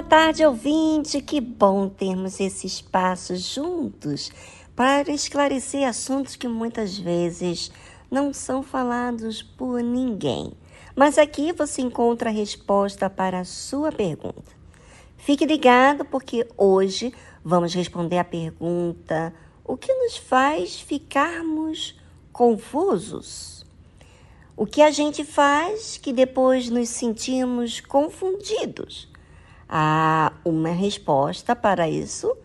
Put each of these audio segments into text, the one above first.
Boa tarde, ouvinte. Que bom termos esse espaço juntos para esclarecer assuntos que muitas vezes não são falados por ninguém. Mas aqui você encontra a resposta para a sua pergunta. Fique ligado porque hoje vamos responder a pergunta: o que nos faz ficarmos confusos? O que a gente faz que depois nos sentimos confundidos? Ah, uma resposta para isso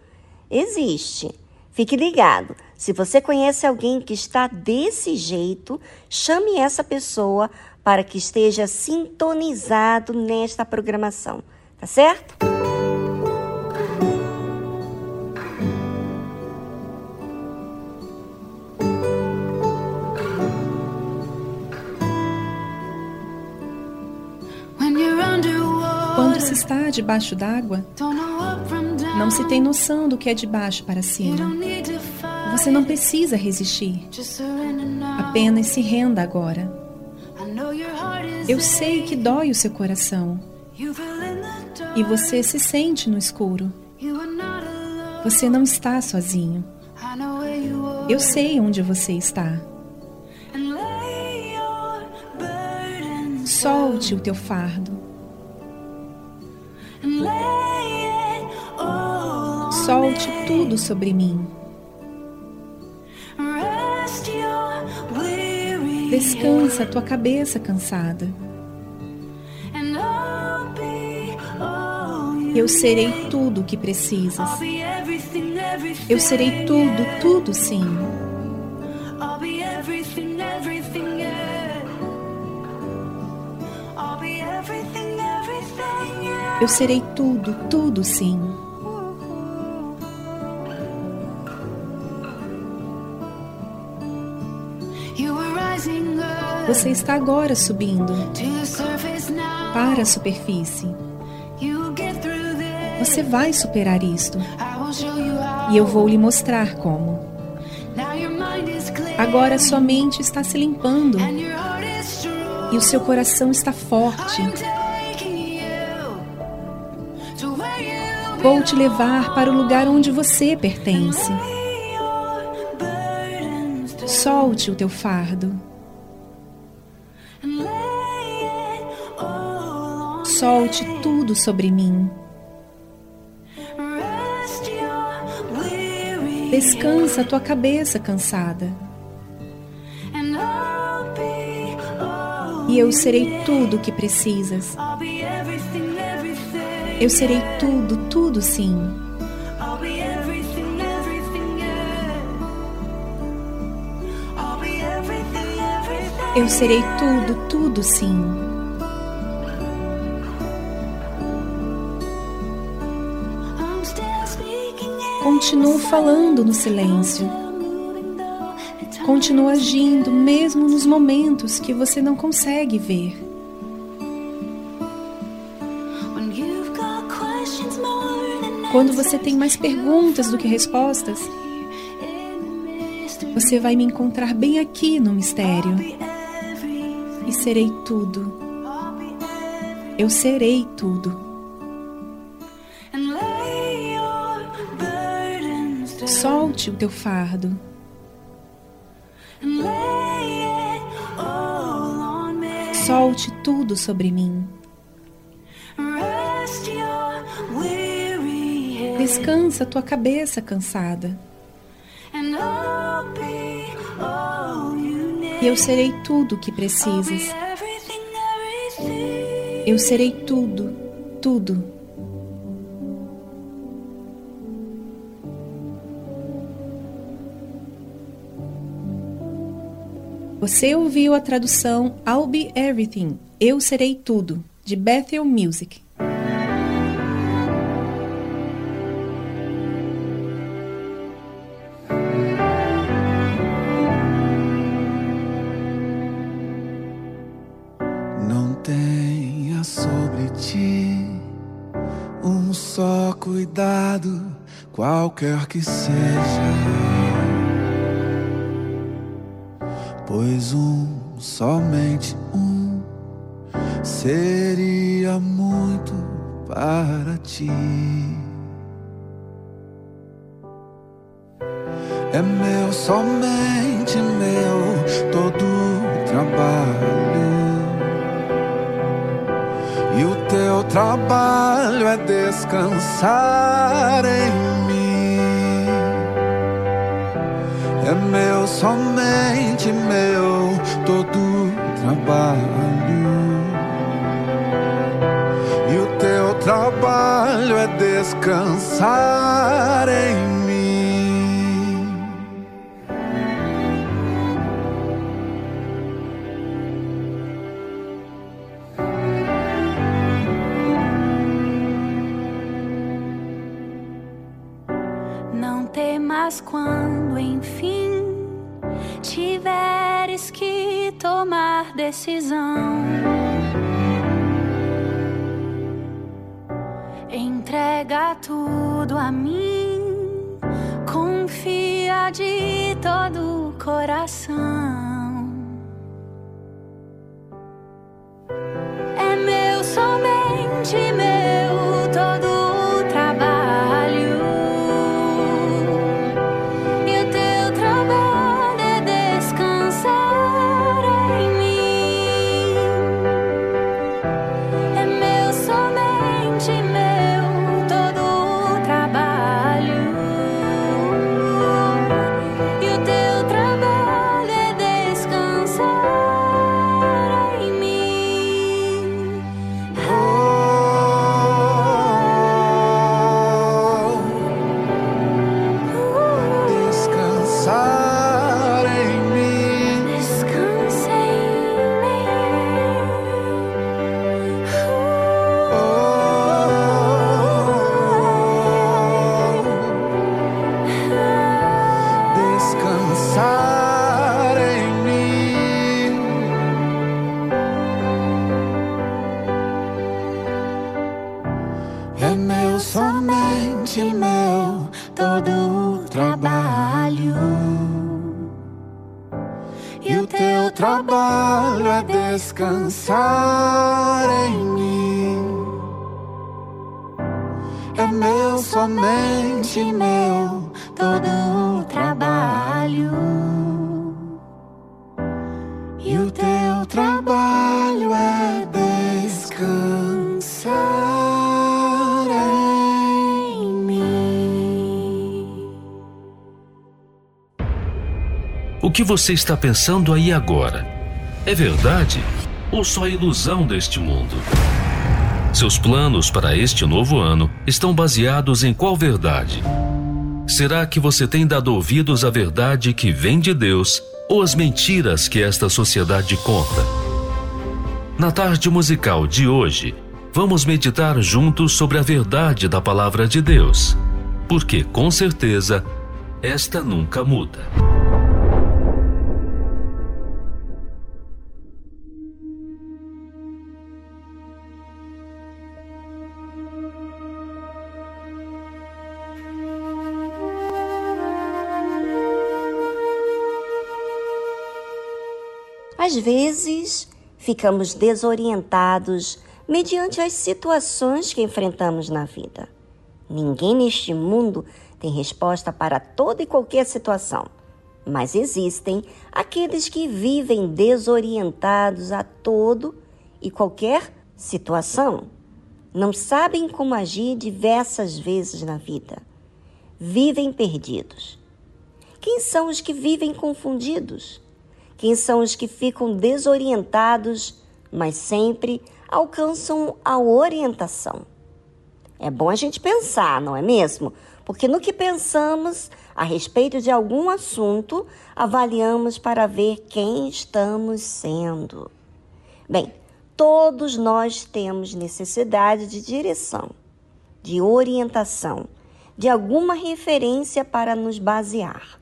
existe. Fique ligado. Se você conhece alguém que está desse jeito, chame essa pessoa para que esteja sintonizado nesta programação. Tá certo? Está debaixo d'água, não se tem noção do que é de baixo para cima. Você não precisa resistir. Apenas se renda agora. Eu sei que dói o seu coração. E você se sente no escuro. Você não está sozinho. Eu sei onde você está. Solte o teu fardo. Solte tudo sobre mim. Descansa a tua cabeça cansada. Eu serei tudo o que precisas. Eu serei tudo, tudo sim. Eu serei tudo, tudo sim. Você está agora subindo para a superfície. Você vai superar isto. E eu vou lhe mostrar como. Agora sua mente está se limpando e o seu coração está forte. Vou te levar para o lugar onde você pertence. Solte o teu fardo. Solte tudo sobre mim. Descansa tua cabeça cansada. E eu serei tudo o que precisas. Eu serei tudo, tudo sim. Eu serei tudo, tudo sim. Continuo falando no silêncio. Continuo agindo mesmo nos momentos que você não consegue ver. Quando você tem mais perguntas do que respostas, você vai me encontrar bem aqui no mistério. E serei tudo. Eu serei tudo. Solte o teu fardo. Solte tudo sobre mim. Descansa tua cabeça cansada. E eu serei tudo o que precisas. Eu serei tudo, tudo. Você ouviu a tradução I'll Be Everything, Eu Serei Tudo, de Bethel Music. Qualquer que seja. Pois um, somente um, seria muito para ti. É meu, somente meu, todo o trabalho. E o teu trabalho é descansar em é meu, somente meu, todo trabalho. E o teu trabalho é descansar em mim. Não temas quando decisão. Entrega tudo a mim, confia de todo o coração. É meu, somente meu, você está pensando aí agora? É verdade ou só ilusão deste mundo? Seus planos para este novo ano estão baseados em qual verdade? Será que você tem dado ouvidos à verdade que vem de Deus ou as mentiras que esta sociedade conta. Na tarde musical de hoje, vamos meditar juntos sobre a verdade da Palavra de Deus, porque com certeza esta nunca muda. Vezes, ficamos desorientados mediante as situações que enfrentamos na vida. Ninguém neste mundo tem resposta para toda e qualquer situação, mas existem aqueles que vivem desorientados a todo e qualquer situação. Não sabem como agir diversas vezes na vida. Vivem perdidos. Quem são os que vivem confundidos? Quem são os que ficam desorientados, mas sempre alcançam a orientação? É bom a gente pensar, não é mesmo? Porque no que pensamos a respeito de algum assunto, avaliamos para ver quem estamos sendo. Bem, todos nós temos necessidade de direção, de orientação, de alguma referência para nos basear.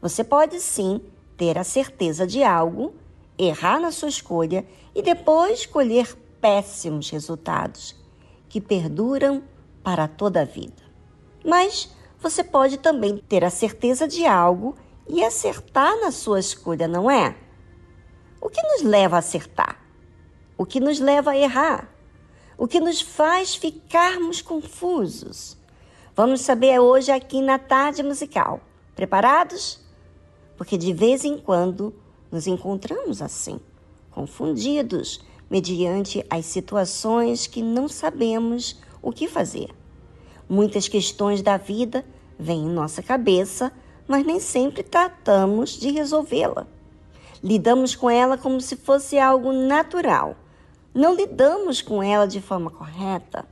Você pode sim ter a certeza de algo, errar na sua escolha e depois colher péssimos resultados que perduram para toda a vida. Mas você pode também ter a certeza de algo e acertar na sua escolha, não é? O que nos leva a acertar? O que nos leva a errar? O que nos faz ficarmos confusos? Vamos saber hoje aqui na tarde musical. Preparados? Porque de vez em quando nos encontramos assim, confundidos mediante as situações que não sabemos o que fazer. Muitas questões da vida vêm em nossa cabeça, mas nem sempre tratamos de resolvê-la. Lidamos com ela como se fosse algo natural. Não lidamos com ela de forma correta.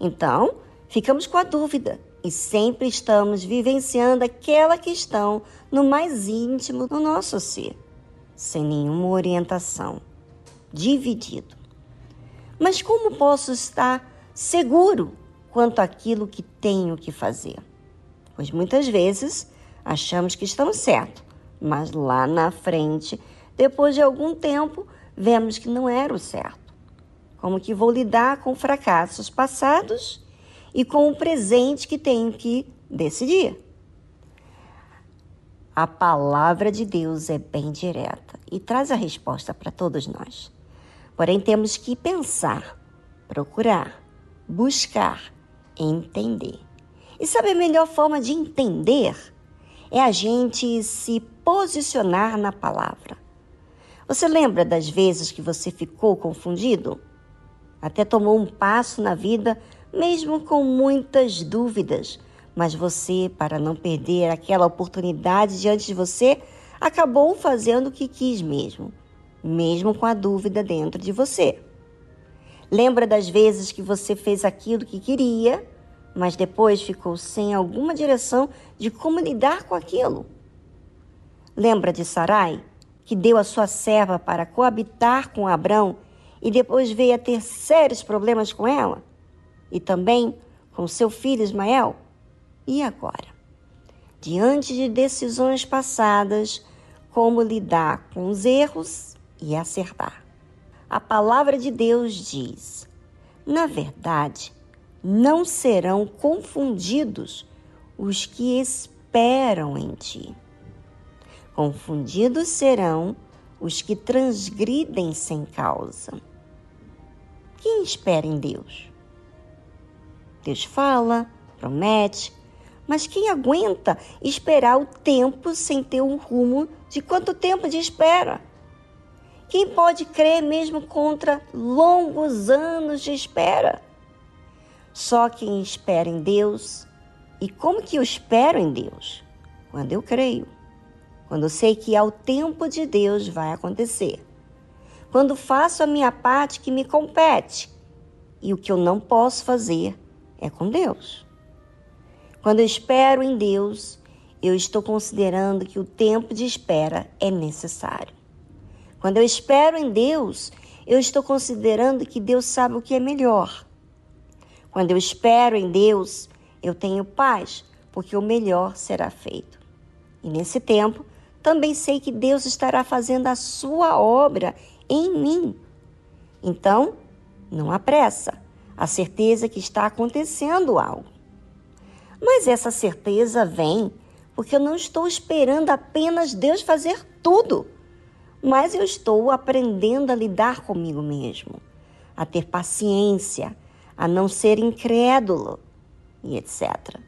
Então, ficamos com a dúvida e sempre estamos vivenciando aquela questão no mais íntimo do nosso ser, sem nenhuma orientação, dividido. Mas como posso estar seguro quanto àquilo que tenho que fazer? Pois muitas vezes achamos que estamos certos, mas lá na frente, depois de algum tempo, vemos que não era o certo. Como que vou lidar com fracassos passados e com o presente que tenho que decidir. A palavra de Deus é bem direta e traz a resposta para todos nós. Porém, temos que pensar, procurar, buscar, entender. E sabe a melhor forma de entender? É a gente se posicionar na palavra. Você lembra das vezes que você ficou confundido? Até tomou um passo na vida mesmo com muitas dúvidas, mas você, para não perder aquela oportunidade diante de você, acabou fazendo o que quis mesmo, mesmo com a dúvida dentro de você. Lembra das vezes que você fez aquilo que queria, mas depois ficou sem alguma direção de como lidar com aquilo? Lembra de Sarai, que deu a sua serva para coabitar com Abrão e depois veio a ter sérios problemas com ela? E também com seu filho Ismael? E agora? Diante de decisões passadas, como lidar com os erros e acertar? A palavra de Deus diz: na verdade, não serão confundidos os que esperam em ti. Confundidos serão os que transgridem sem causa. Quem espera em Deus? Deus fala, promete, mas quem aguenta esperar o tempo sem ter um rumo de quanto tempo de espera? Quem pode crer mesmo contra longos anos de espera? Só quem espera em Deus. E como que eu espero em Deus? Quando eu creio. Quando eu sei que ao tempo de Deus vai acontecer. Quando faço a minha parte que me compete. E o que eu não posso fazer é com Deus. Quando eu espero em Deus, eu estou considerando que o tempo de espera é necessário. Quando eu espero em Deus, eu estou considerando que Deus sabe o que é melhor. Quando eu espero em Deus, eu tenho paz, porque o melhor será feito. E nesse tempo, também sei que Deus estará fazendo a sua obra em mim. Então, não há pressa, a certeza que está acontecendo algo. Mas essa certeza vem porque eu não estou esperando apenas Deus fazer tudo mas eu estou aprendendo a lidar comigo mesmo, a ter paciência, a não ser incrédulo e etc.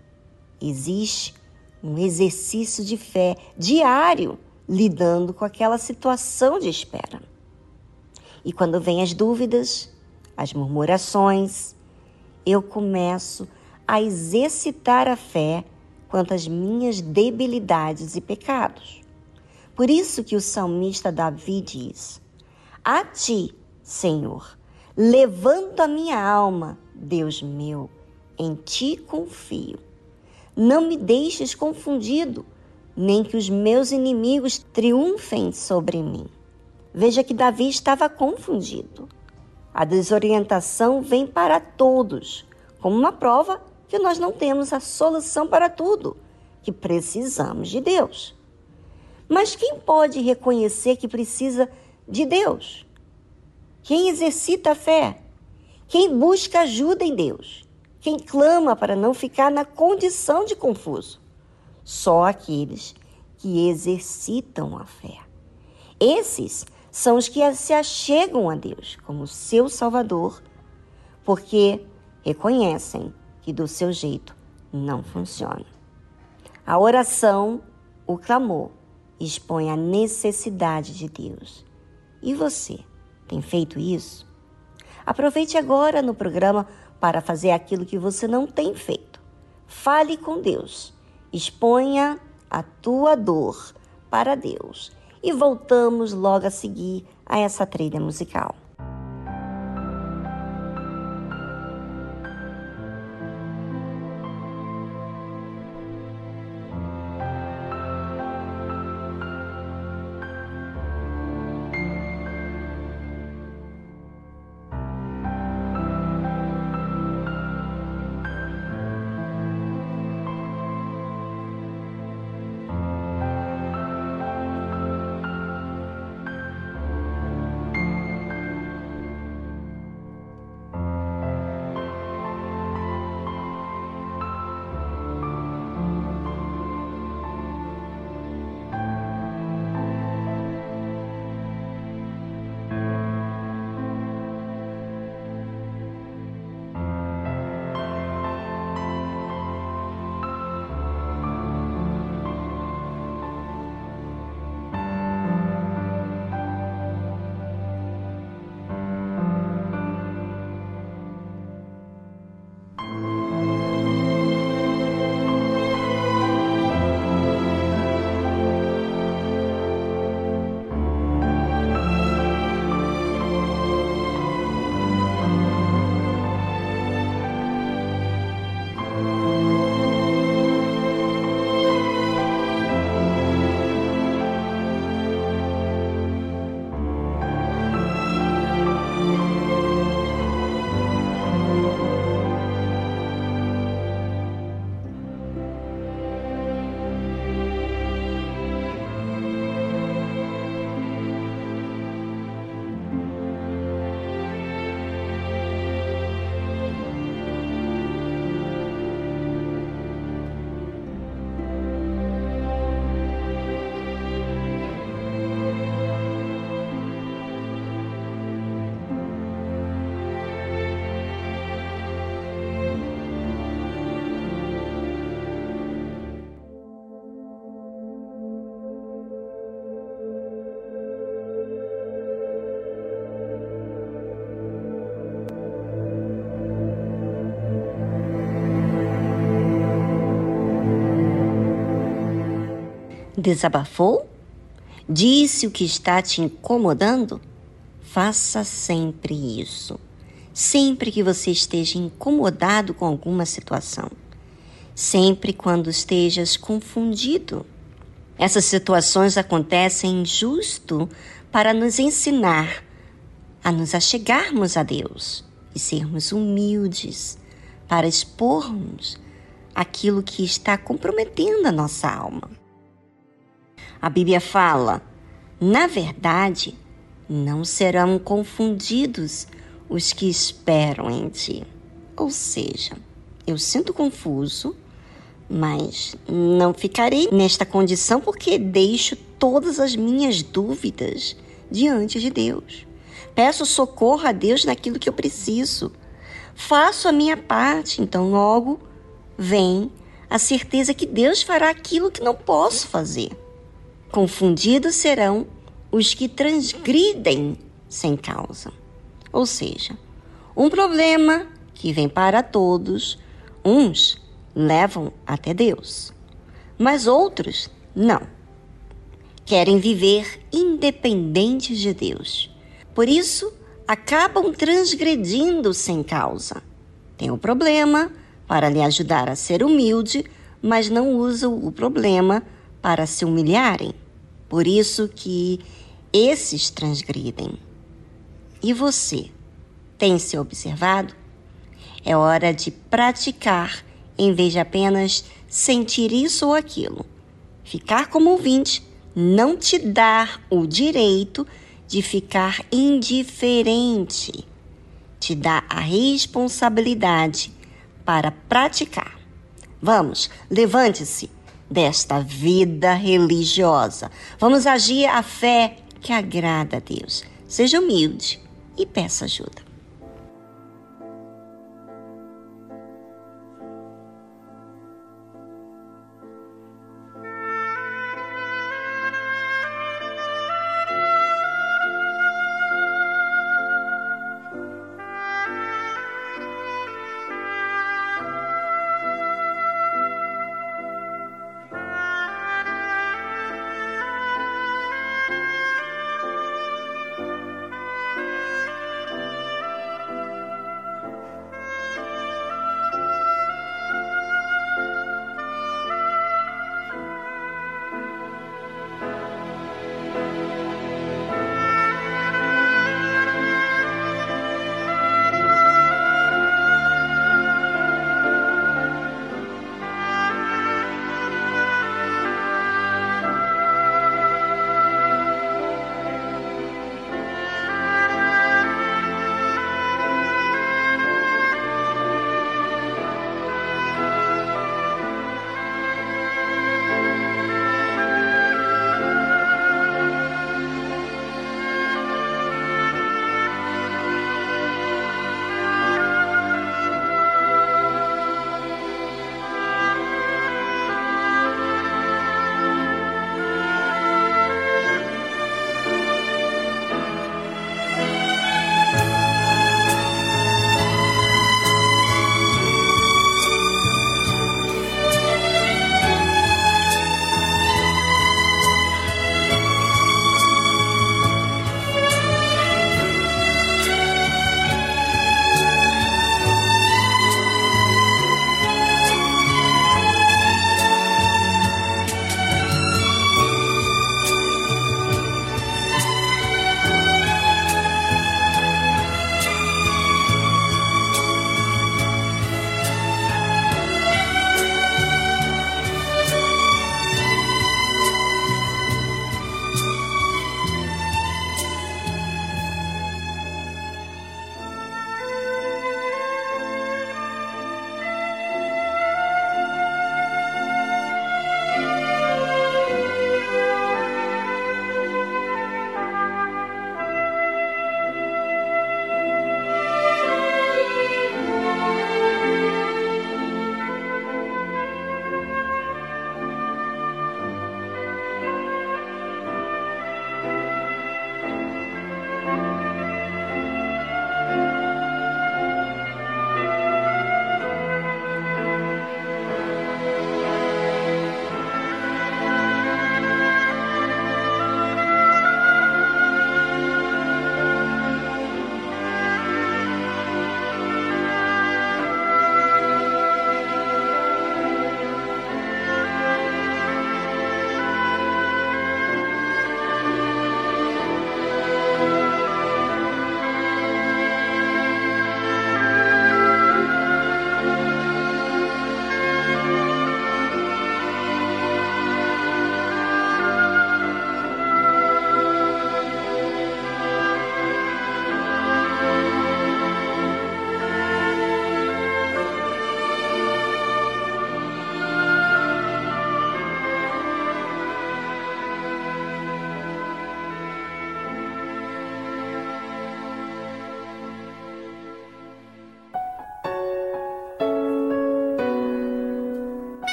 Existe um exercício de fé diário lidando com aquela situação de espera. E quando vêm as dúvidas, as murmurações, eu começo a exercitar a fé quanto às minhas debilidades e pecados. Por isso que o salmista Davi diz: A ti, Senhor, levanto a minha alma, Deus meu, em ti confio. Não me deixes confundido, nem que os meus inimigos triunfem sobre mim. Veja que Davi estava confundido. A desorientação vem para todos, como uma prova que nós não temos a solução para tudo, que precisamos de Deus. Mas quem pode reconhecer que precisa de Deus? Quem exercita a fé? Quem busca ajuda em Deus? Quem clama para não ficar na condição de confuso? Só aqueles que exercitam a fé. Esses são os que se achegam a Deus como seu Salvador, porque reconhecem que do seu jeito não funciona. A oração, o clamor, expõe a necessidade de Deus. E você, tem feito isso? Aproveite agora no programa para fazer aquilo que você não tem feito. Fale com Deus. Exponha a tua dor para Deus. E voltamos logo a seguir a essa trilha musical. Desabafou? Disse o que está te incomodando? Faça sempre isso. Sempre que você esteja incomodado com alguma situação. Sempre quando estejas confundido. Essas situações acontecem justo para nos ensinar a nos achegarmos a Deus e sermos humildes para expormos aquilo que está comprometendo a nossa alma. A Bíblia fala: na verdade, não serão confundidos os que esperam em ti. Ou seja, eu sinto confuso, mas não ficarei nesta condição porque deixo todas as minhas dúvidas diante de Deus. Peço socorro a Deus naquilo que eu preciso. Faço a minha parte, então logo vem a certeza que Deus fará aquilo que não posso fazer. Confundidos serão os que transgridem sem causa. Ou seja, um problema que vem para todos, uns levam até Deus, mas outros não. Querem viver independentes de Deus. Por isso, acabam transgredindo sem causa. Tem o um problema para lhe ajudar a ser humilde, mas não usam o problema para se humilharem. Por isso que esses transgridem. E você tem se observado? É hora de praticar em vez de apenas sentir isso ou aquilo. Ficar como ouvinte não te dá o direito de ficar indiferente. Te dá a responsabilidade para praticar. Vamos, levante-se desta vida religiosa. Vamos agir a fé que agrada a Deus. Seja humilde e peça ajuda.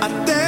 A terra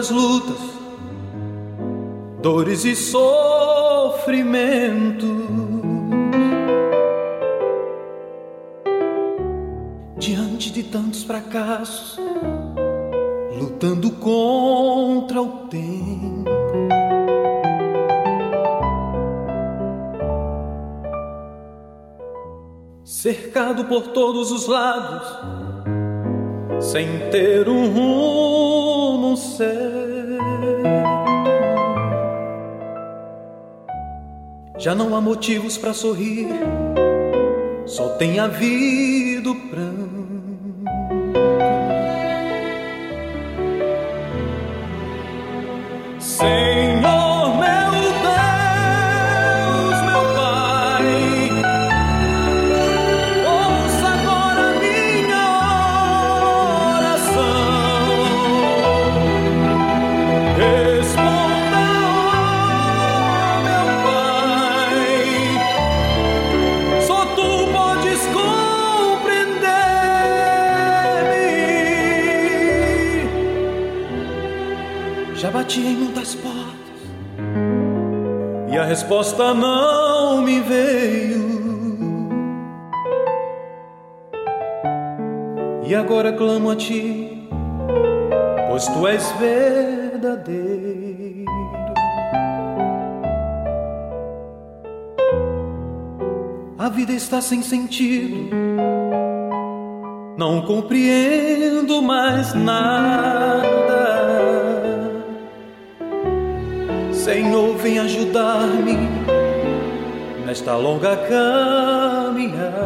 Tantas lutas, dores e sofrimento. Diante de tantos fracassos, lutando contra o tempo. Cercado por todos os lados, sem ter um rumo Já não há motivos para sorrir, só tem havido pranto. Resposta não me veio. E agora clamo a ti, pois tu és verdadeiro. A vida está sem sentido, não compreendo mais nada. Senhor, vem ajudar-me nesta longa caminhada.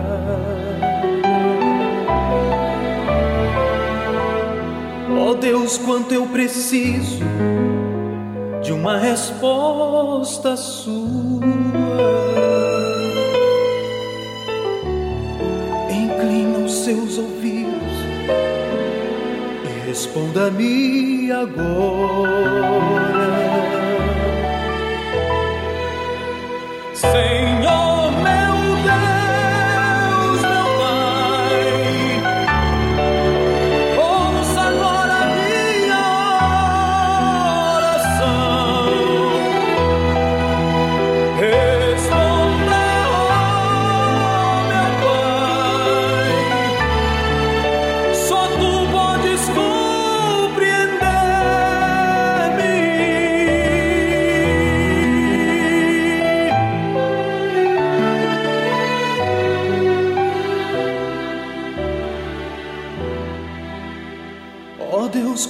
Oh Deus, quanto eu preciso de uma resposta sua. Inclina os seus ouvidos e responda-me agora.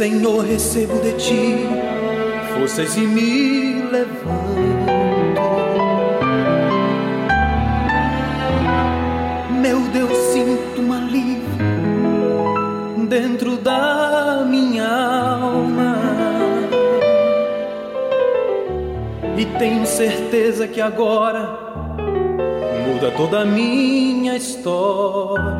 Senhor, recebo de ti forças e me levanto. Meu Deus, sinto um alívio dentro da minha alma. E tenho certeza que agora muda toda a minha história.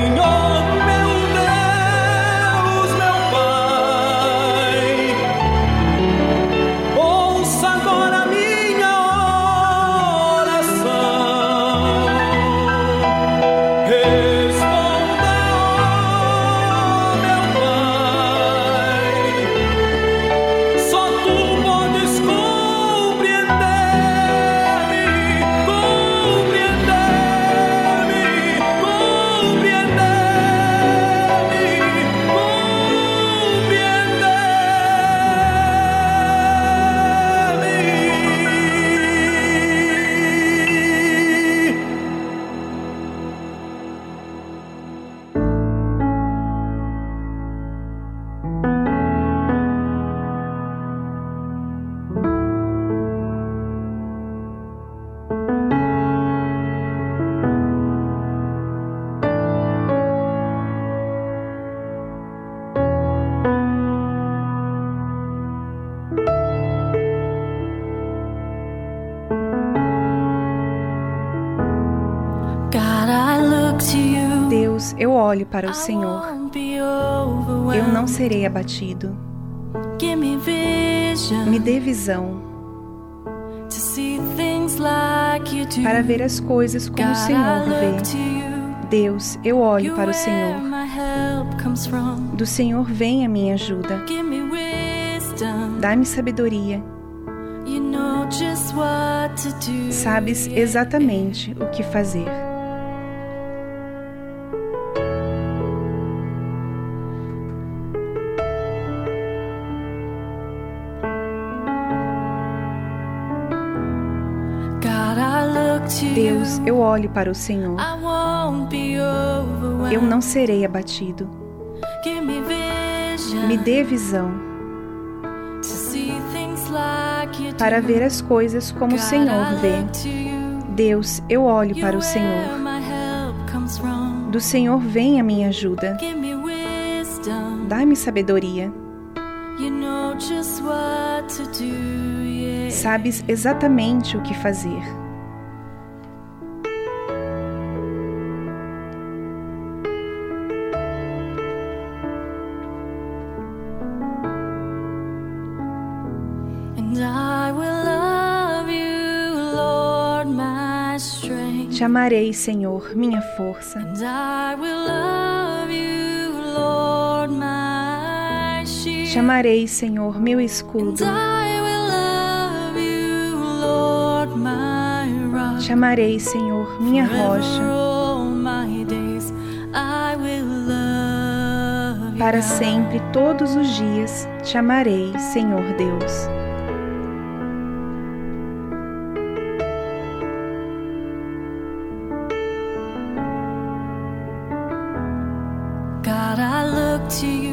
eu olho para o Senhor. Eu não serei abatido. Me dê visão para ver as coisas como o Senhor vê. Deus, eu olho para o Senhor. Do Senhor vem a minha ajuda. Dá-me sabedoria. Sabes exatamente o que fazer. Olho para o Senhor. Eu não serei abatido. Me dê visão para ver as coisas como o Senhor vê. Deus, eu olho para o Senhor. Do Senhor vem a minha ajuda. Dá-me sabedoria. Sabes exatamente o que fazer. Amarei, Senhor, minha força. Te amarei, Senhor, meu escudo. Te amarei, Senhor, minha rocha. Para sempre, todos os dias, te amarei, Senhor Deus.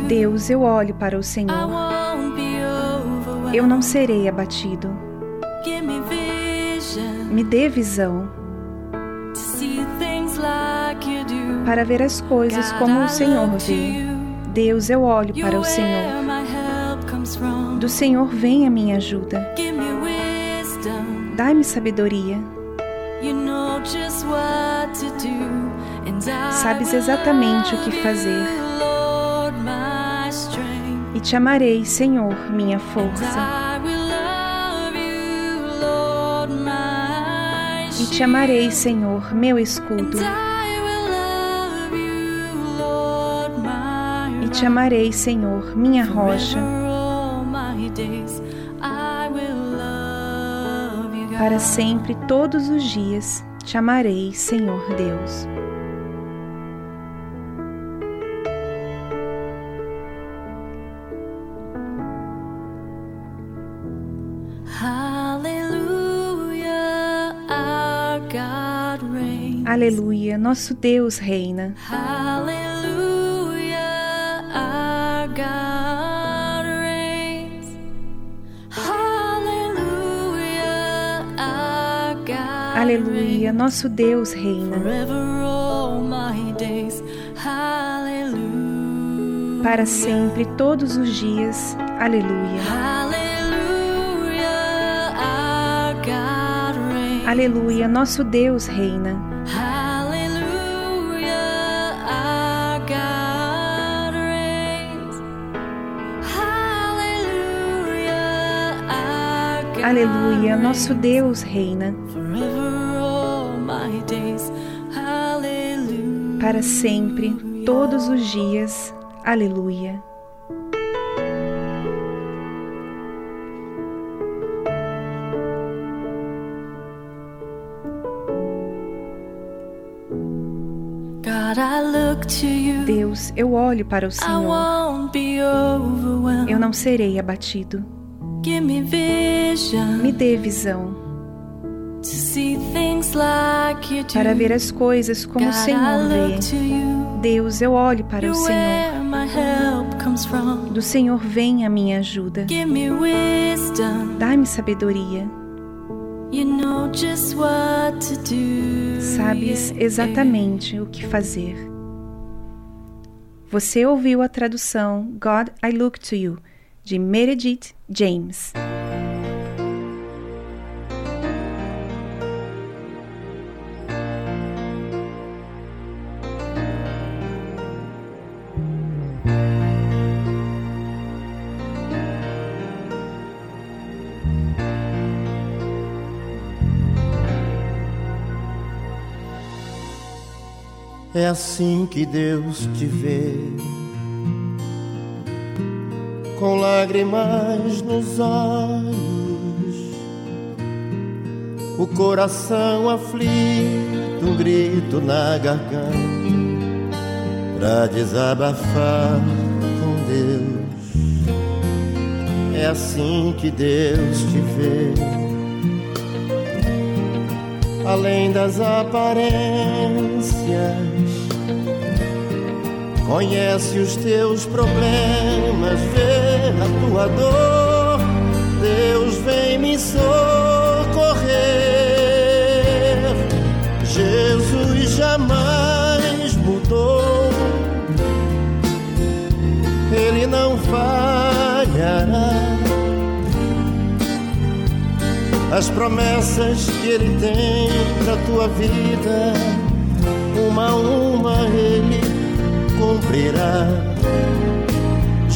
Deus, eu olho para o Senhor. Eu não serei abatido. Me dê visão para ver as coisas como o Senhor vê. Deus, eu olho para o Senhor. Do Senhor vem a minha ajuda. Dai-me sabedoria. Sabes exatamente o que fazer e te amarei, Senhor, minha força. E te amarei, Senhor, meu escudo. E te amarei, Senhor, minha rocha. Para sempre, todos os dias, te amarei, Senhor Deus. Nosso Deus reina. Aleluia, our God reigns. Aleluia, our God Aleluia, nosso Deus reina. Para sempre, todos os dias. Aleluia. Aleluia, nosso Deus reina. Aleluia, nosso Deus reina. Para sempre, todos os dias. Aleluia. Deus, eu olho para o Senhor. Eu não serei abatido. Give me vision Me dê visão para ver as coisas como o Senhor vê. Deus, eu olho para o Senhor. Do Senhor vem a minha ajuda. Dá-me sabedoria. Sabes exatamente o que fazer. Você ouviu a tradução God I Look to You, de Meredith James. É assim que Deus te vê com lágrimas nos olhos, o coração aflito, um grito na garganta, pra desabafar com Deus. É assim que Deus te vê além das aparências. Conhece os teus problemas, a tua dor. Deus vem me socorrer. Jesus jamais mudou, Ele não falhará as promessas que Ele tem pra tua vida, uma a uma Ele cumprirá.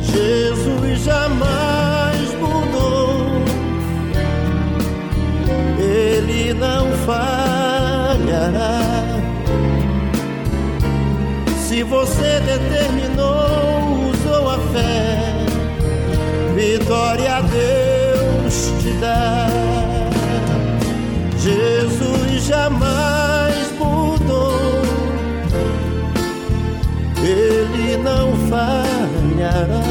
Jesus jamais mudou, Ele não falhará. Se você determinou, usou a fé, vitória a Deus te dá. Jesus jamais não falhará.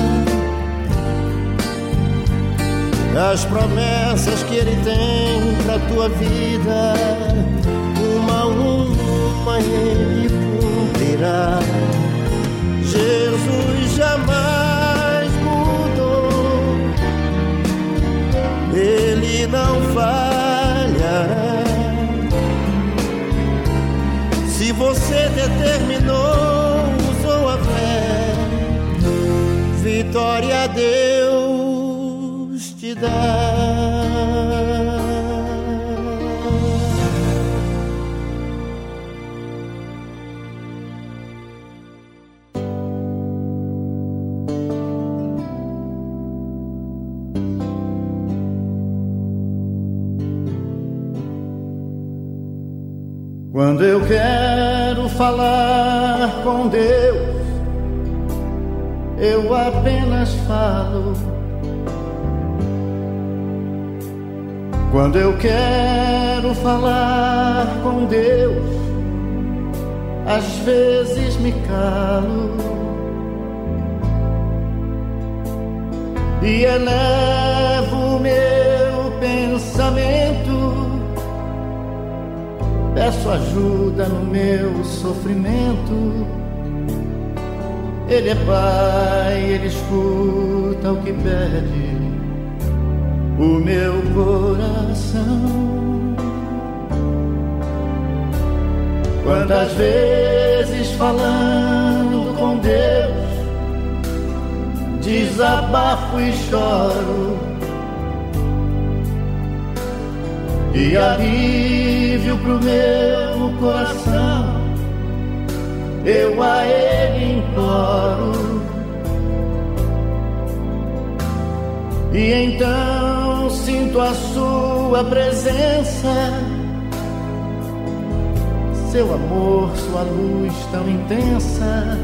As promessas que Ele tem pra tua vida, uma a uma Ele cumprirá. Jesus jamais mudou, Ele não falhará. Se você determinou, vitória a Deus te dá. Quando eu quero falar com Deus, eu apenas falo. Quando eu quero falar com Deus, às vezes me calo e elevo meu pensamento Peço ajuda no meu sofrimento. Ele é pai, ele escuta o que pede o meu coração. Quantas vezes falando com Deus, desabafo e choro e alívio pro meu coração. Eu a Ele imploro. E então sinto a Sua presença, seu amor, Sua luz tão intensa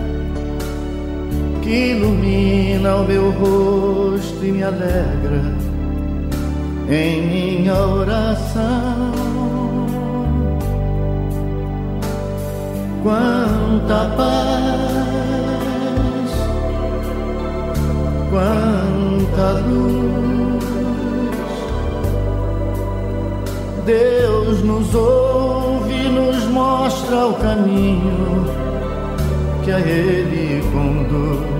que ilumina o meu rosto e me alegra em minha oração. Quanta paz, quanta luz. Deus nos ouve e nos mostra o caminho que a Ele conduz.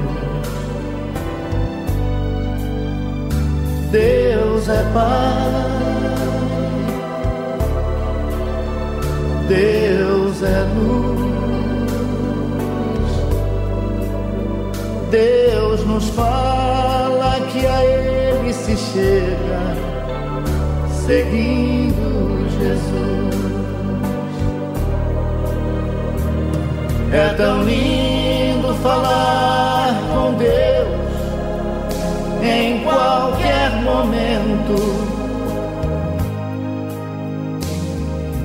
Deus é Pai, Deus é luz, Deus nos fala que a Ele se chega, seguindo Jesus. É tão lindo falar com Deus em qualquer momento.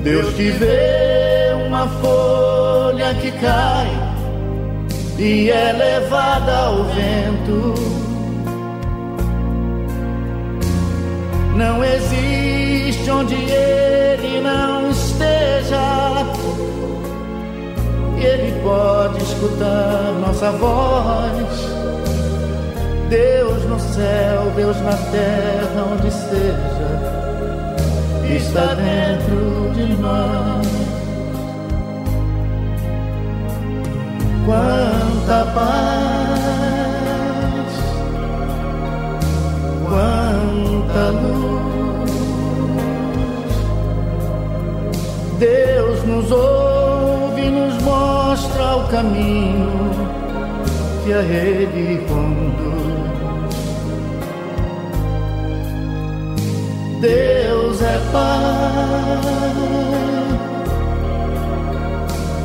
Deus que vê uma folha que cai e é levada ao vento. Não existe onde ele não esteja. E ele pode escutar nossa voz Deus no céu, Deus na terra, onde seja, está dentro de nós. Quanta paz, quanta luz. Deus nos ouve e nos mostra o caminho que a Ele conduz. Deus é Pai,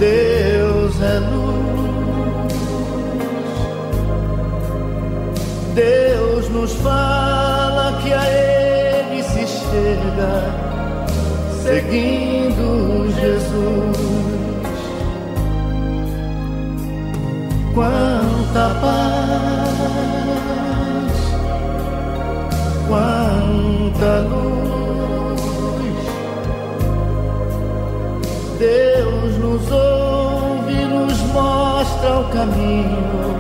Deus é luz, Deus nos fala que a Ele se chega, seguindo Jesus. Quanta paz quanta luz. Deus nos ouve nos mostra o caminho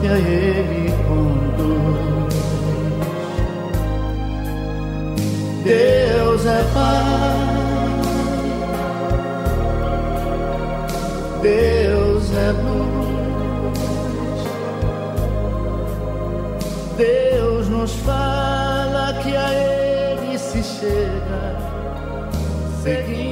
que a Ele. Deus é Pai, Deus é luz. Deus nos fala que a Ele se chega, seguindo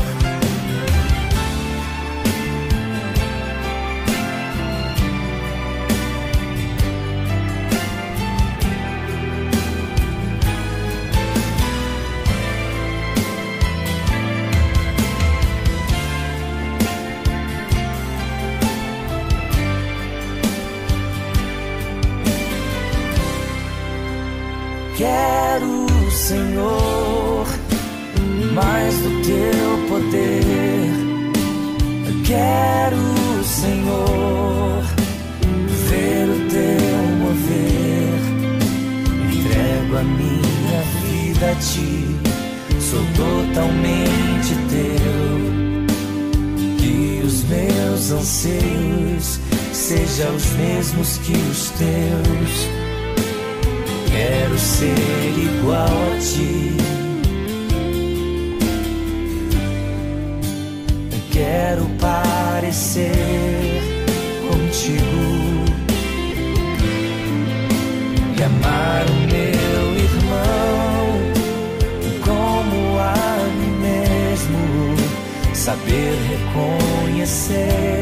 Sejam os mesmos que os teus. Quero ser igual a ti. Quero parecer contigo e amar o meu irmão como a mim mesmo. Saber reconhecer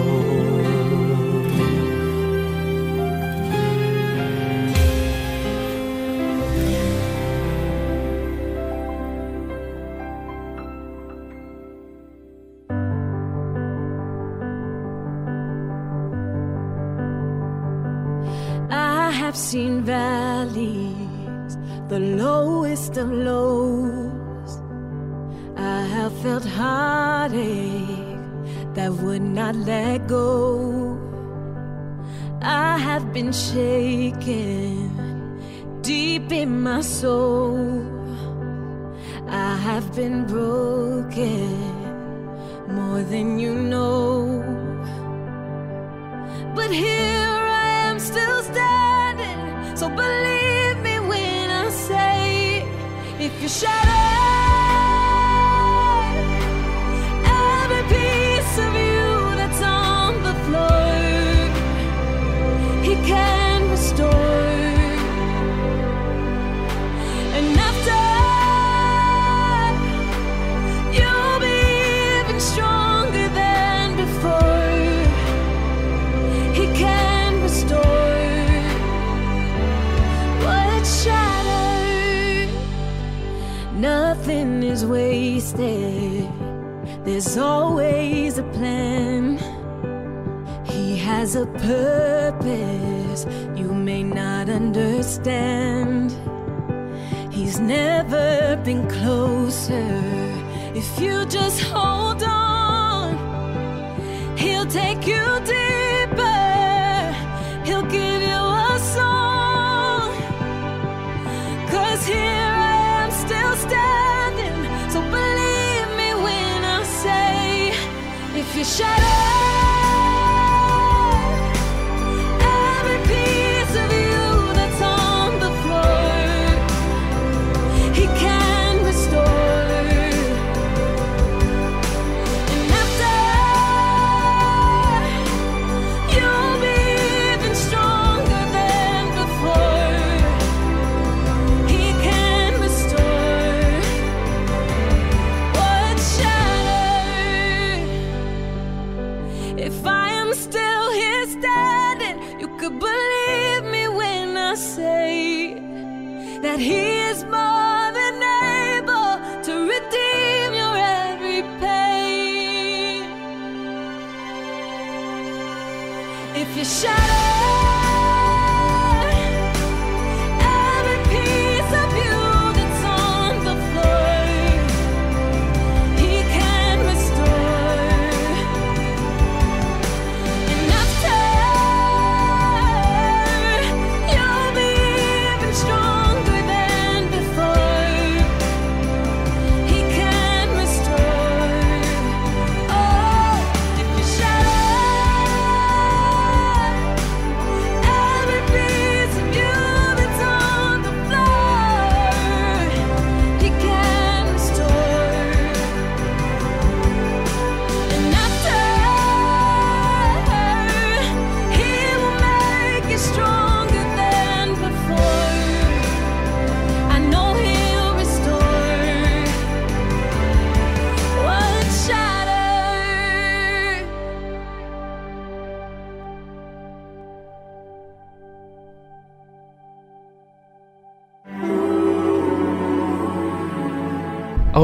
In Nothing is wasted. There's always a plan. He has a purpose you may not understand. He's never been closer. If you just hold on, He'll take you deeper. If you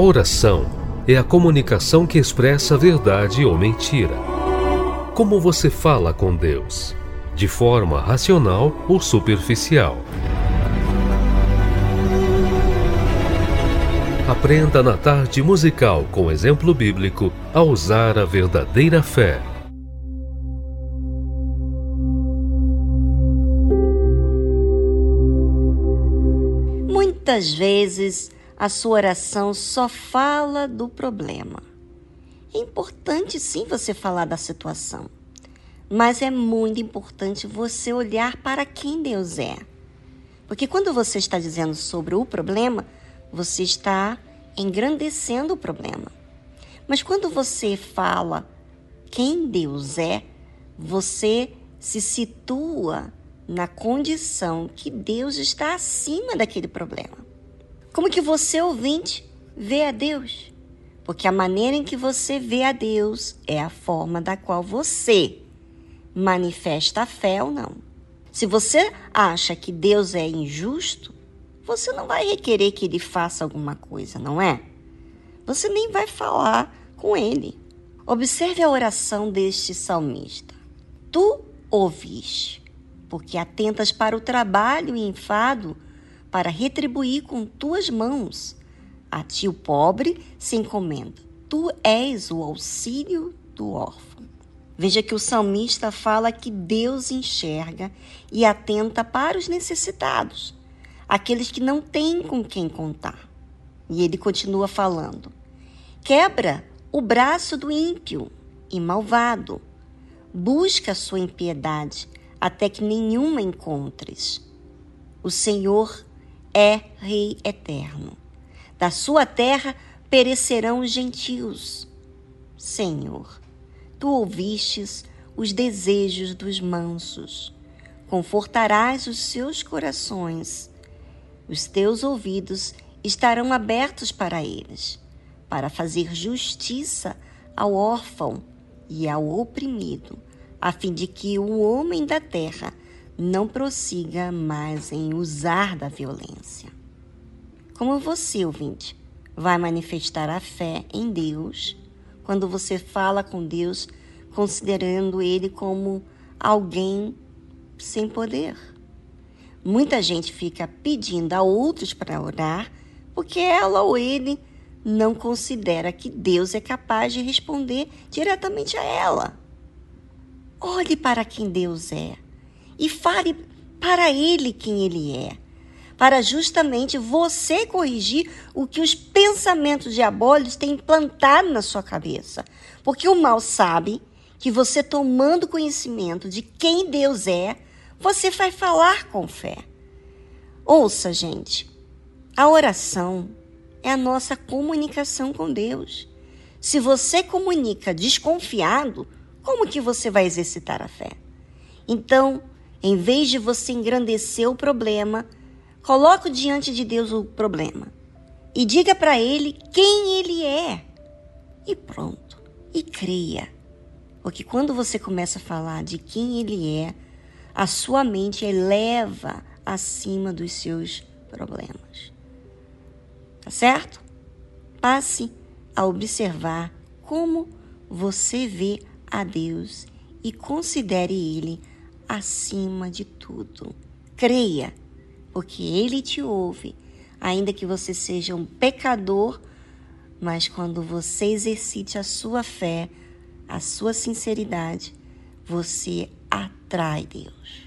oração é a comunicação que expressa verdade ou mentira. Como você fala com Deus? De forma racional ou superficial? Aprenda na tarde musical com exemplo bíblico a usar a verdadeira fé. Muitas vezes a sua oração só fala do problema. É importante sim você falar da situação, mas é muito importante você olhar para quem Deus é. Porque quando você está dizendo sobre o problema, você está engrandecendo o problema. Mas quando você fala quem Deus é, você se situa na condição que Deus está acima daquele problema. Como que você, ouvinte, vê a Deus? Porque a maneira em que você vê a Deus é a forma da qual você manifesta a fé ou não. Se você acha que Deus é injusto, você não vai requerer que ele faça alguma coisa, não é? Você nem vai falar com ele. Observe a oração deste salmista. Tu ouvis, porque atentas para o trabalho e enfado, para retribuir com tuas mãos. A ti o pobre se encomenda. Tu és o auxílio do órfão. Veja que o salmista fala que Deus enxerga e atenta para os necessitados, aqueles que não têm com quem contar. E ele continua falando: quebra o braço do ímpio e malvado, busca a sua impiedade até que nenhuma encontres. O Senhor é Rei eterno. Da sua terra perecerão os gentios. Senhor, tu ouvistes os desejos dos mansos, confortarás os seus corações. Os teus ouvidos estarão abertos para eles, para fazer justiça ao órfão e ao oprimido, a fim de que o homem da terra não prossiga mais em usar da violência. Como você, ouvinte, vai manifestar a fé em Deus quando você fala com Deus considerando Ele como alguém sem poder? Muita gente fica pedindo a outros para orar porque ela ou ele não considera que Deus é capaz de responder diretamente a ela. Olhe para quem Deus é e fale para Ele quem Ele é, para justamente você corrigir o que os pensamentos diabólicos têm implantado na sua cabeça. Porque o mal sabe que você, tomando conhecimento de quem Deus é, você vai falar com fé. Ouça, gente, a oração é a nossa comunicação com Deus. Se você comunica desconfiado, como que você vai exercitar a fé? Então, em vez de você engrandecer o problema, coloque diante de Deus o problema e diga para ele quem ele é. E pronto. E creia. Porque quando você começa a falar de quem ele é, a sua mente eleva acima dos seus problemas. Tá certo? Passe a observar como você vê a Deus e considere Ele acima de tudo. Creia, porque Ele te ouve, ainda que você seja um pecador, mas quando você exercite a sua fé, a sua sinceridade, você atrai Deus.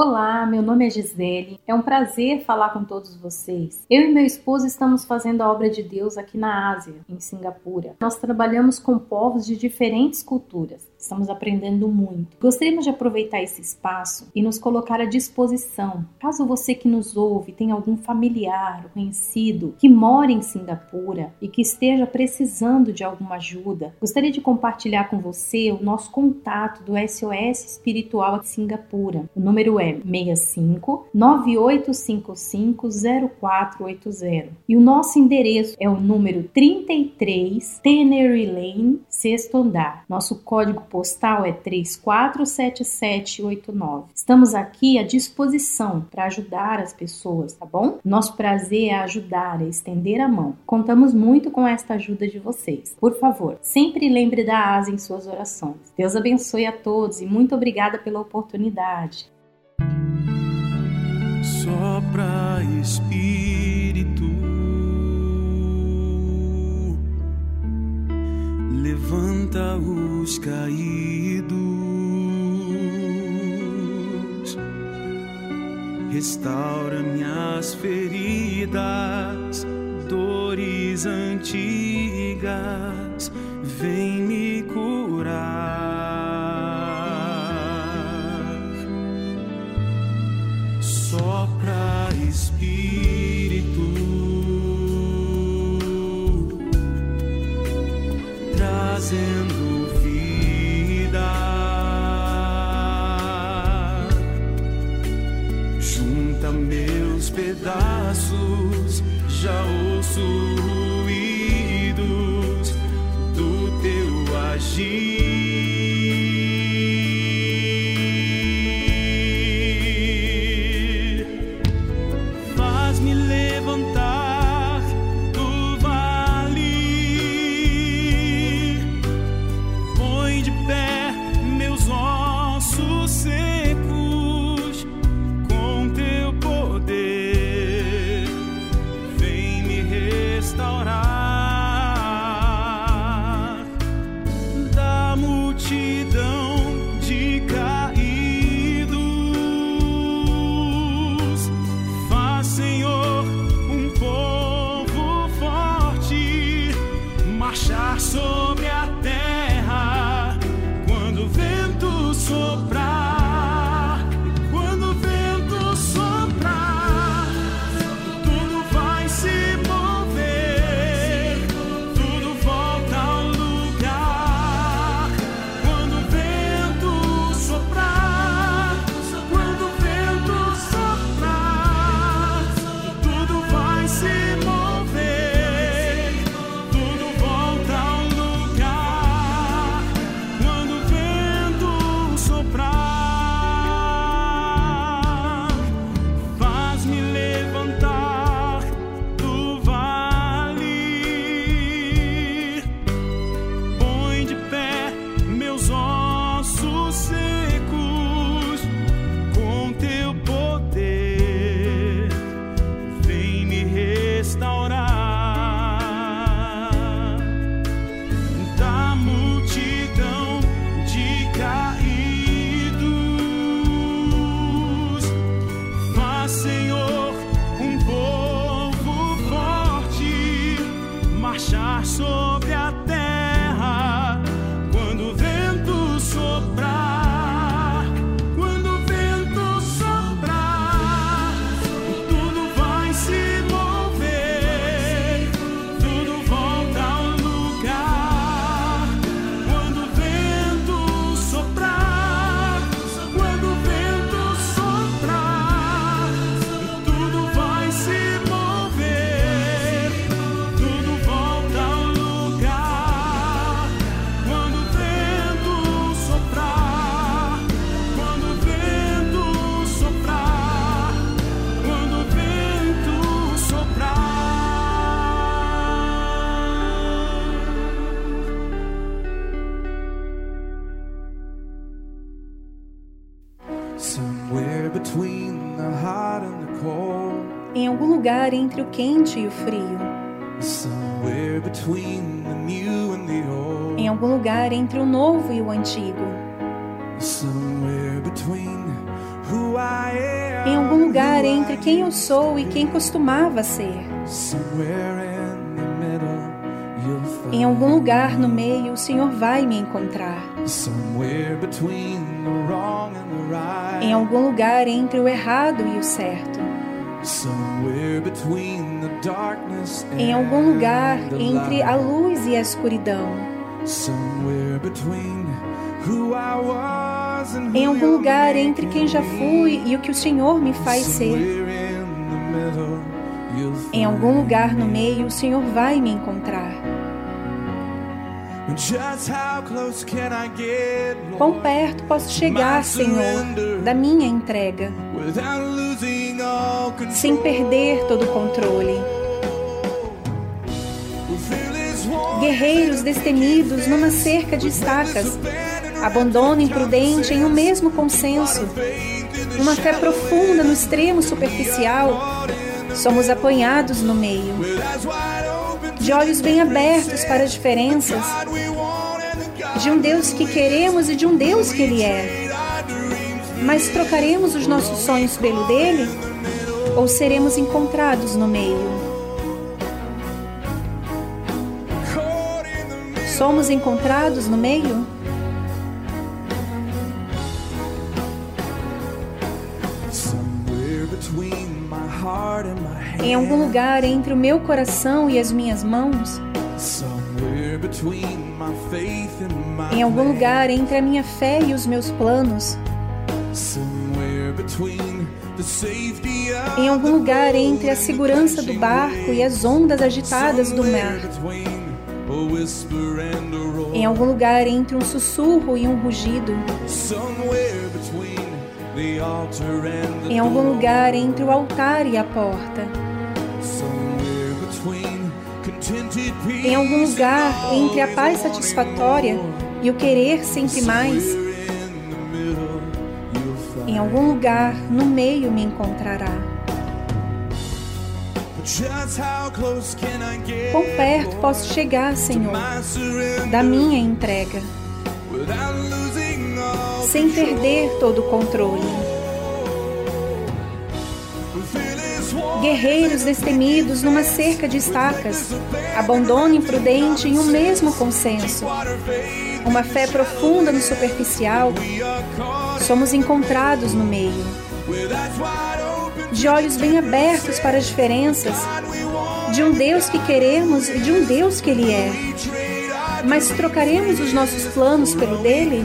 Olá, meu nome é Gisele. É um prazer falar com todos vocês. Eu e meu esposo estamos fazendo a obra de Deus aqui na Ásia, em Singapura. Nós trabalhamos com povos de diferentes culturas. Estamos aprendendo muito. Gostaríamos de aproveitar esse espaço e nos colocar à disposição. Caso você que nos ouve tenha algum familiar, conhecido que mora em Singapura e que esteja precisando de alguma ajuda, gostaria de compartilhar com você o nosso contato do SOS Espiritual de Singapura. O número é 65 9855 0480 e o nosso endereço é o número 33 Tenery Lane, sexto andar. Nosso código postal é 347789. Estamos aqui à disposição para ajudar as pessoas, tá bom? Nosso prazer é ajudar, é estender a mão. Contamos muito com esta ajuda de vocês. Por favor, sempre lembre da asa em suas orações. Deus abençoe a todos e muito obrigada pela oportunidade. Sopra Espírito, levanta os caídos, restaura minhas feridas, dores antigas, vem me curar. Sopra Espírito, trazendo vida. Junta meus pedaços, já ouço ruídos do teu agir. Lugar entre o quente e o frio, em algum lugar entre o novo e o antigo, Em algum lugar entre quem eu sou e quem costumava ser. Em algum lugar no meio, o Senhor vai me encontrar. Em algum lugar entre o errado e o certo. Em algum lugar entre a luz e a escuridão. Em algum lugar entre quem já fui e o que o Senhor me faz ser. Em algum lugar no meio, o Senhor vai me encontrar. Quão perto posso chegar, Senhor, da minha entrega, sem perder todo o controle? Guerreiros destemidos numa cerca de estacas, abandono imprudente em um mesmo consenso, uma fé profunda no extremo superficial, somos apanhados no meio. De olhos bem abertos para as diferenças, de um Deus que queremos e de um Deus que Ele é. Mas trocaremos os nossos sonhos pelo dele? Ou seremos encontrados no meio? Somos encontrados no meio? Em algum lugar entre o meu coração e as minhas mãos? Em algum lugar entre a minha fé e os meus planos? Em algum lugar entre a segurança do barco e as ondas agitadas do mar? Em algum lugar entre um sussurro e um rugido? Em algum lugar entre o altar e a porta? Em algum lugar entre a paz satisfatória e o querer sempre mais? Em algum lugar no meio me encontrará. Quão perto posso chegar, Senhor, da minha entrega, sem perder todo o controle? Guerreiros destemidos numa cerca de estacas, abandono imprudente em um mesmo consenso, uma fé profunda no superficial, somos encontrados no meio de olhos bem abertos para as diferenças, de um Deus que queremos e de um Deus que Ele é. Mas trocaremos os nossos planos pelo dele?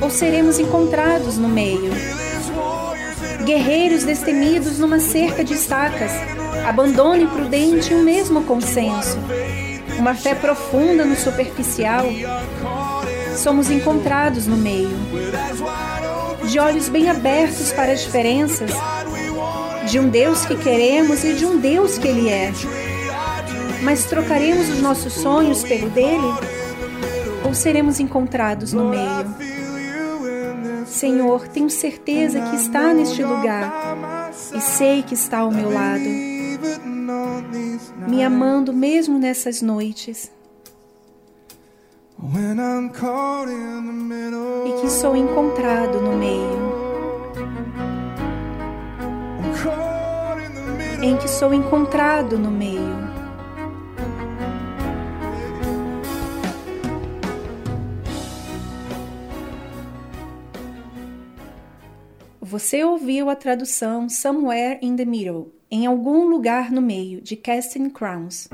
Ou seremos encontrados no meio? Guerreiros destemidos numa cerca de estacas, abandono imprudente e um mesmo consenso, uma fé profunda no superficial, somos encontrados no meio. De olhos bem abertos para as diferenças, de um Deus que queremos e de um Deus que Ele é. Mas trocaremos os nossos sonhos pelo dele? Ou seremos encontrados no meio? Senhor, tenho certeza que está neste lugar e sei que está ao meu lado, me amando mesmo nessas noites. E que sou encontrado no meio. em que sou encontrado no meio. Você ouviu a tradução Somewhere in the Middle, em algum lugar no meio, de Casting Crowns.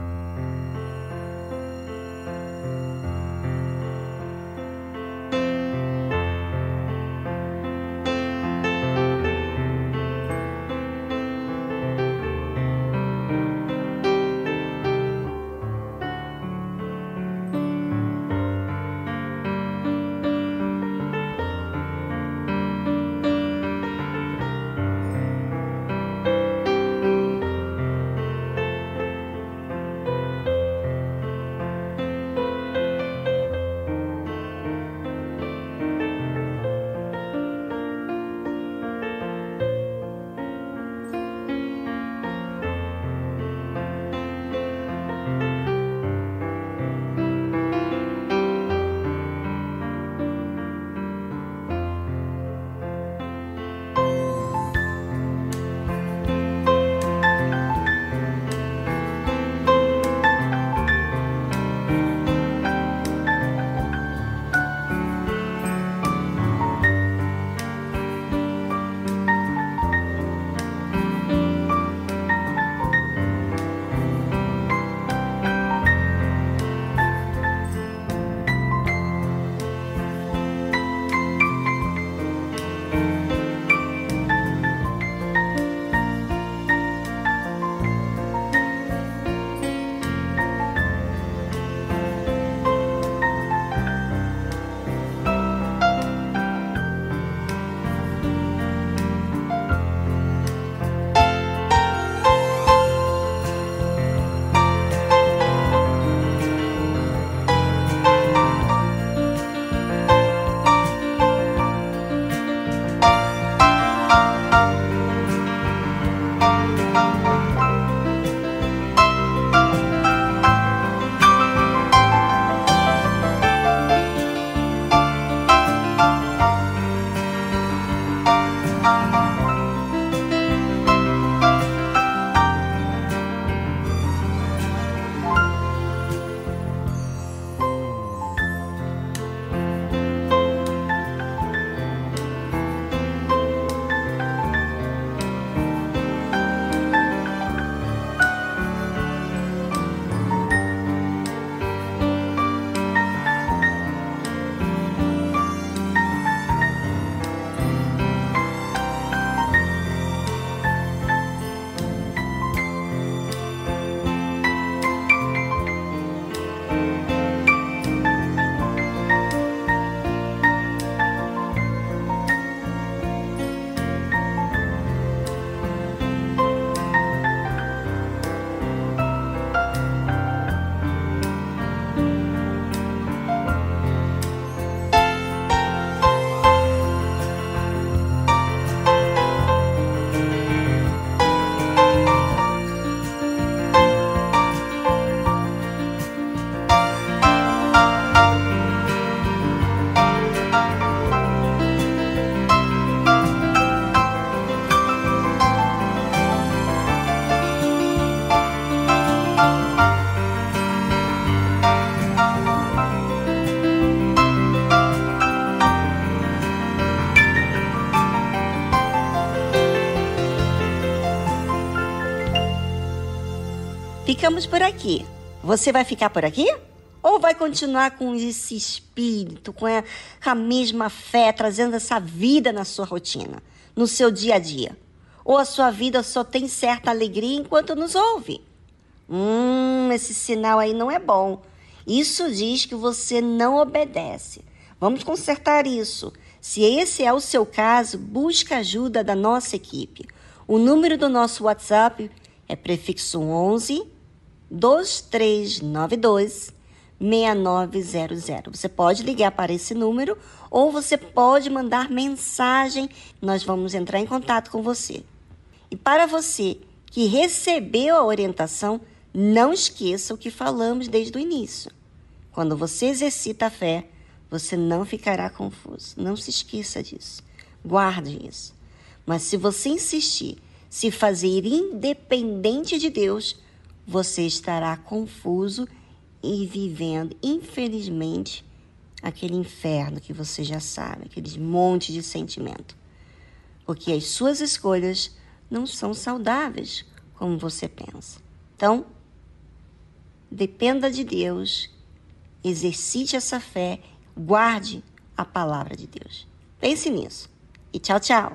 Ficamos por aqui. Você vai ficar por aqui? Ou vai continuar com esse espírito, com a, com a mesma fé, trazendo essa vida na sua rotina, no seu dia a dia? Ou a sua vida só tem certa alegria enquanto nos ouve? Hum, esse sinal aí não é bom. Isso diz que você não obedece. Vamos consertar isso. Se esse é o seu caso, busque ajuda da nossa equipe. O número do nosso WhatsApp é prefixo 11 2392 6900. Você pode ligar para esse número ou você pode mandar mensagem, nós vamos entrar em contato com você. E para você que recebeu a orientação, não esqueça o que falamos desde o início. Quando você exercita a fé, você não ficará confuso. Não se esqueça disso. Guarde isso. Mas se você insistir, se fazer independente de Deus, você estará confuso e vivendo, infelizmente, aquele inferno que você já sabe, aqueles monte de sentimento. Porque as suas escolhas não são saudáveis como você pensa. Então, dependa de Deus, exercite essa fé, guarde a palavra de Deus. Pense nisso. E tchau, tchau.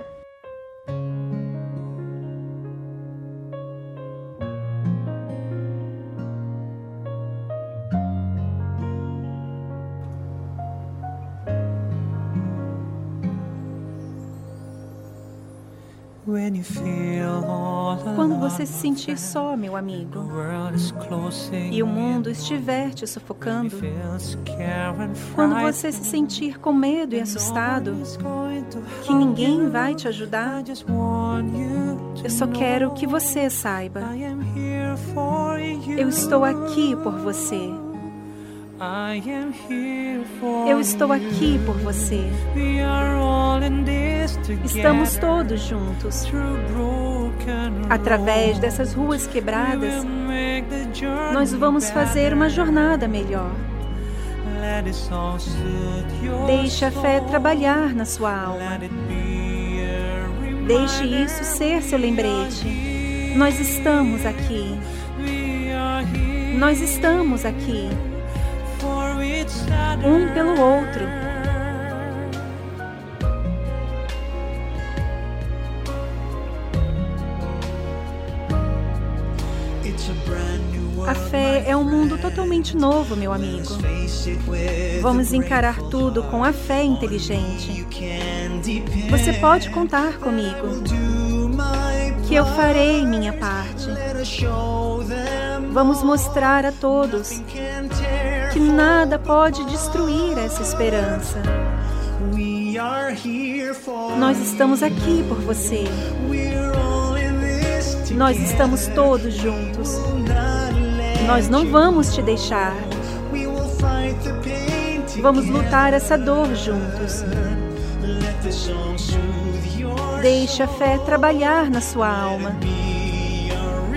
Quando você se sentir só, meu amigo, e o mundo estiver te sufocando, quando você se sentir com medo e assustado, que ninguém vai te ajudar, eu só quero que você saiba. Eu estou aqui por você. Eu estou aqui por você. Estamos todos juntos. Através dessas ruas quebradas, nós vamos fazer uma jornada melhor. Deixe a fé trabalhar na sua alma. Deixe isso ser seu lembrete. Nós estamos aqui. Nós estamos aqui um pelo outro. A fé é um mundo totalmente novo, meu amigo. Vamos encarar tudo com a fé inteligente. Você pode contar comigo, que eu farei minha parte. Vamos mostrar a todos que nada pode destruir essa esperança. Nós estamos aqui por você. Nós estamos todos juntos. Nós não vamos te deixar. Vamos lutar essa dor juntos. Deixe a fé trabalhar na sua alma.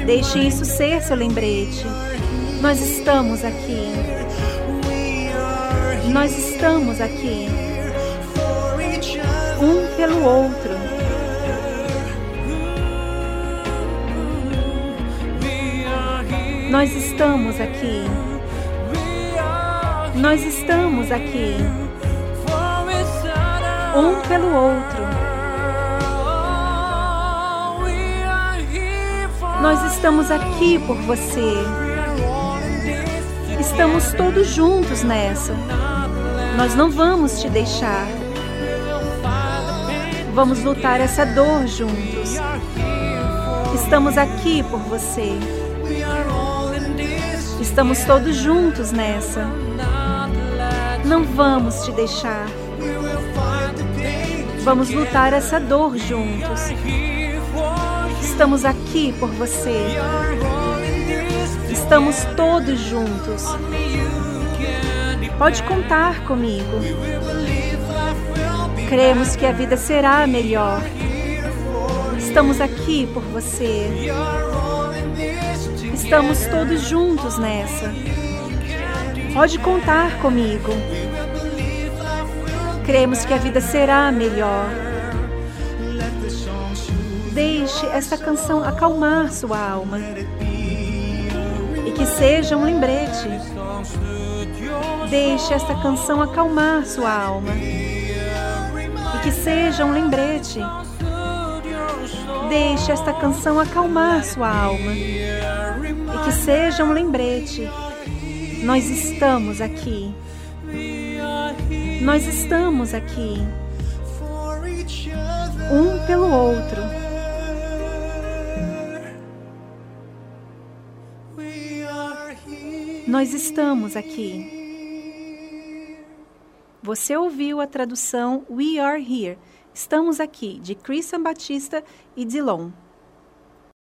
Deixe isso ser seu lembrete. Nós estamos aqui. Nós estamos aqui. Um pelo outro. Nós estamos aqui. Nós estamos aqui. Um pelo outro. Nós estamos aqui por você. Estamos todos juntos nessa. Nós não vamos te deixar. Vamos lutar essa dor juntos. Estamos aqui por você. Estamos todos juntos nessa. Não vamos te deixar. Vamos lutar essa dor juntos. Estamos aqui por você. Estamos todos juntos. Pode contar comigo. Cremos que a vida será melhor. Estamos aqui por você. Estamos todos juntos nessa. Pode contar comigo. Cremos que a vida será melhor. Deixe esta canção acalmar sua alma. que seja um lembrete. Deixe esta canção acalmar sua alma. E que seja um lembrete. Deixe esta canção acalmar sua alma. E que seja um lembrete. Nós estamos aqui. Nós estamos aqui. Um pelo outro. Nós estamos aqui. Você ouviu a tradução We Are Here. Estamos aqui, de Christian Batista e Dilon.